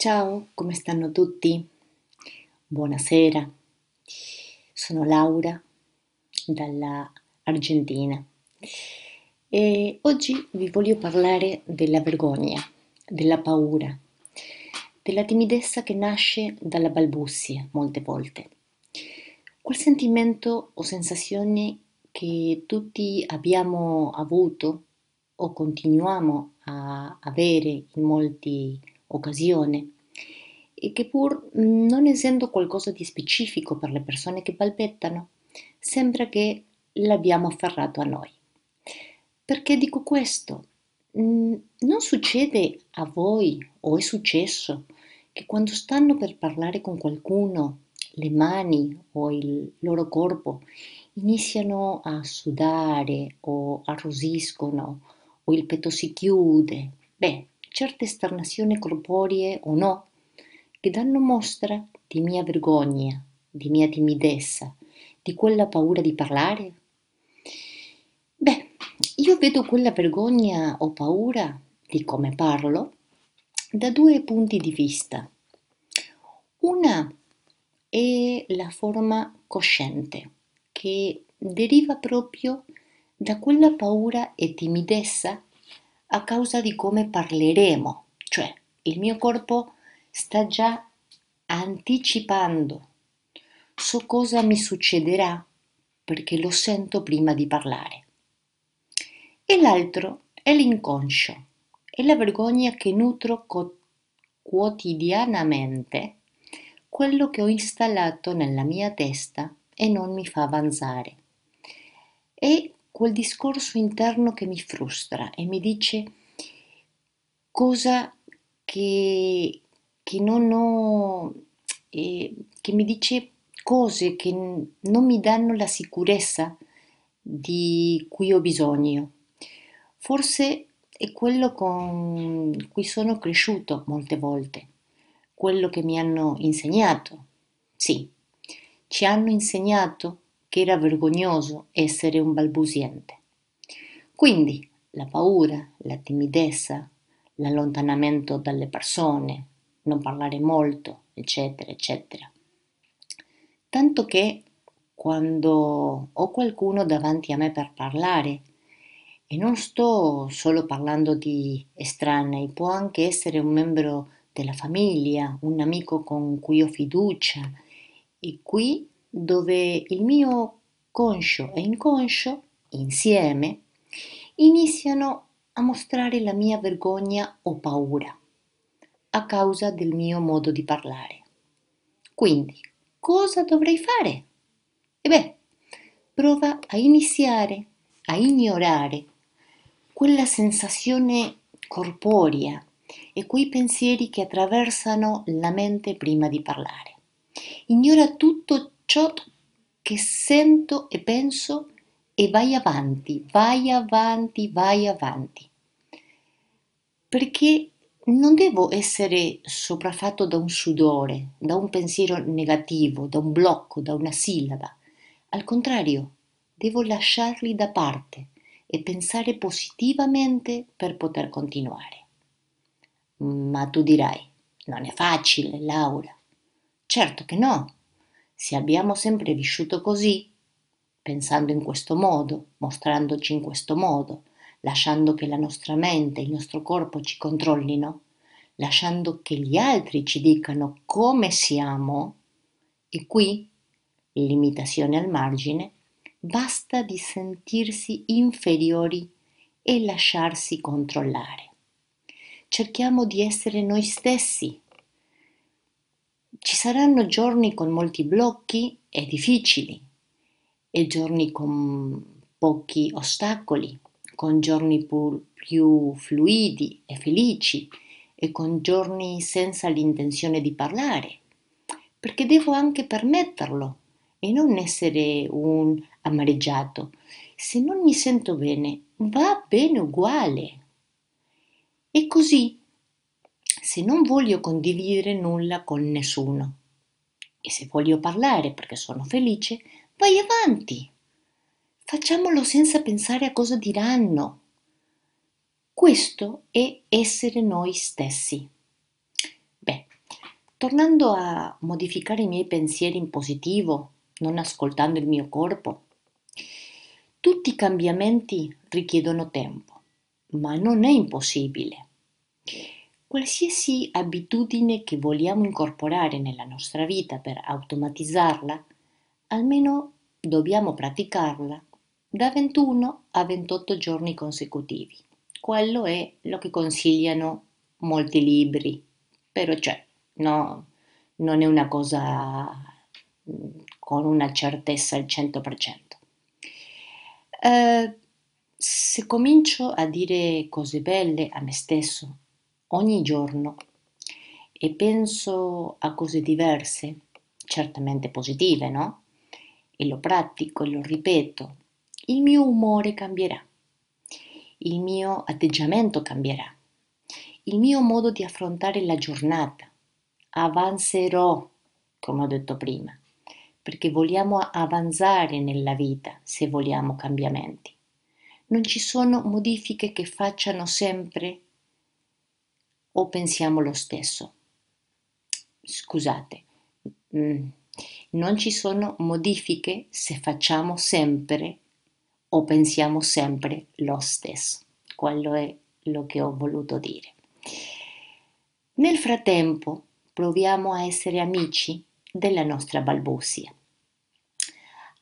Ciao, come stanno tutti? Buonasera, sono Laura dalla Argentina e oggi vi voglio parlare della vergogna, della paura, della timidezza che nasce dalla balbuzia molte volte. Quel sentimento o sensazione che tutti abbiamo avuto o continuiamo a avere in molte occasioni e che pur non essendo qualcosa di specifico per le persone che balbettano, sembra che l'abbiamo afferrato a noi. Perché dico questo? Mm, non succede a voi o è successo che quando stanno per parlare con qualcuno le mani o il loro corpo iniziano a sudare o arrosiscono o il petto si chiude. Beh, certe esternazioni corporee o no, che danno mostra di mia vergogna, di mia timidezza, di quella paura di parlare? Beh, io vedo quella vergogna o paura di come parlo da due punti di vista. Una è la forma cosciente, che deriva proprio da quella paura e timidezza a causa di come parleremo, cioè il mio corpo sta già anticipando, so cosa mi succederà perché lo sento prima di parlare. E l'altro è l'inconscio, è la vergogna che nutro quotidianamente, quello che ho installato nella mia testa e non mi fa avanzare. È quel discorso interno che mi frustra e mi dice cosa che, che non ho, eh, che mi dice cose che non mi danno la sicurezza di cui ho bisogno. Forse è quello con cui sono cresciuto molte volte, quello che mi hanno insegnato. Sì, ci hanno insegnato che era vergognoso essere un balbuziente. Quindi la paura, la timidezza, l'allontanamento dalle persone, non parlare molto, eccetera, eccetera. Tanto che quando ho qualcuno davanti a me per parlare, e non sto solo parlando di estranei, può anche essere un membro della famiglia, un amico con cui ho fiducia, e qui dove il mio conscio e inconscio, insieme, iniziano a mostrare la mia vergogna o paura a causa del mio modo di parlare. Quindi, cosa dovrei fare? E beh, prova a iniziare a ignorare quella sensazione corporea e quei pensieri che attraversano la mente prima di parlare. Ignora tutto ciò che sento e penso e vai avanti, vai avanti, vai avanti. Perché non devo essere sopraffatto da un sudore, da un pensiero negativo, da un blocco, da una sillaba. Al contrario, devo lasciarli da parte e pensare positivamente per poter continuare. Ma tu dirai, non è facile, Laura. Certo che no. Se abbiamo sempre vissuto così, pensando in questo modo, mostrandoci in questo modo, lasciando che la nostra mente, il nostro corpo ci controllino, lasciando che gli altri ci dicano come siamo, e qui, limitazione al margine, basta di sentirsi inferiori e lasciarsi controllare. Cerchiamo di essere noi stessi, ci saranno giorni con molti blocchi e difficili e giorni con pochi ostacoli, con giorni più fluidi e felici e con giorni senza l'intenzione di parlare, perché devo anche permetterlo e non essere un amareggiato. Se non mi sento bene, va bene uguale. E così se non voglio condividere nulla con nessuno. E se voglio parlare perché sono felice, vai avanti. Facciamolo senza pensare a cosa diranno. Questo è essere noi stessi. Beh, tornando a modificare i miei pensieri in positivo, non ascoltando il mio corpo. Tutti i cambiamenti richiedono tempo, ma non è impossibile. Qualsiasi abitudine che vogliamo incorporare nella nostra vita per automatizzarla, almeno dobbiamo praticarla da 21 a 28 giorni consecutivi. Quello è lo che consigliano molti libri, però c'è, no, non è una cosa mm, con una certezza al 100%. Eh, se comincio a dire cose belle a me stesso ogni giorno e penso a cose diverse, certamente positive, no? E lo pratico e lo ripeto, il mio umore cambierà, il mio atteggiamento cambierà, il mio modo di affrontare la giornata. Avanzerò, come ho detto prima, perché vogliamo avanzare nella vita se vogliamo cambiamenti. Non ci sono modifiche che facciano sempre o pensiamo lo stesso. Scusate, mm, non ci sono modifiche se facciamo sempre o pensiamo sempre lo stesso. Quello è lo che ho voluto dire. Nel frattempo proviamo a essere amici della nostra balbuzie,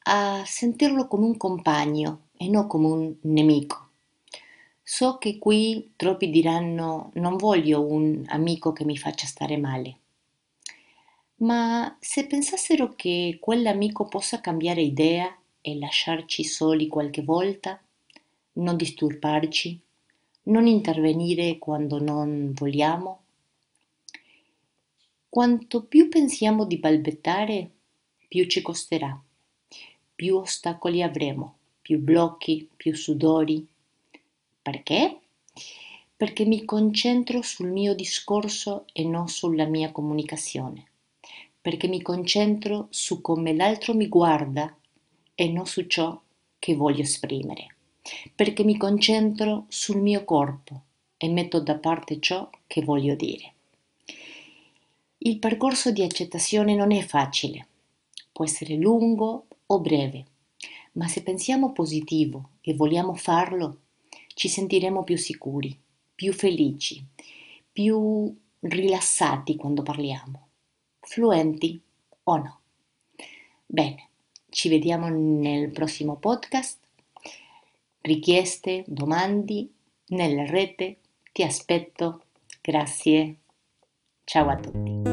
a sentirlo come un compagno e non come un nemico. So che qui troppi diranno non voglio un amico che mi faccia stare male. Ma se pensassero che quell'amico possa cambiare idea e lasciarci soli qualche volta, non disturbarci, non intervenire quando non vogliamo, quanto più pensiamo di balbettare, più ci costerà, più ostacoli avremo, più blocchi, più sudori. Perché? Perché mi concentro sul mio discorso e non sulla mia comunicazione, perché mi concentro su come l'altro mi guarda e non su ciò che voglio esprimere, perché mi concentro sul mio corpo e metto da parte ciò che voglio dire. Il percorso di accettazione non è facile, può essere lungo o breve, ma se pensiamo positivo e vogliamo farlo, ci sentiremo più sicuri, più felici, più rilassati quando parliamo, fluenti o no. Bene, ci vediamo nel prossimo podcast. Richieste, domande, nella rete, ti aspetto. Grazie. Ciao a tutti.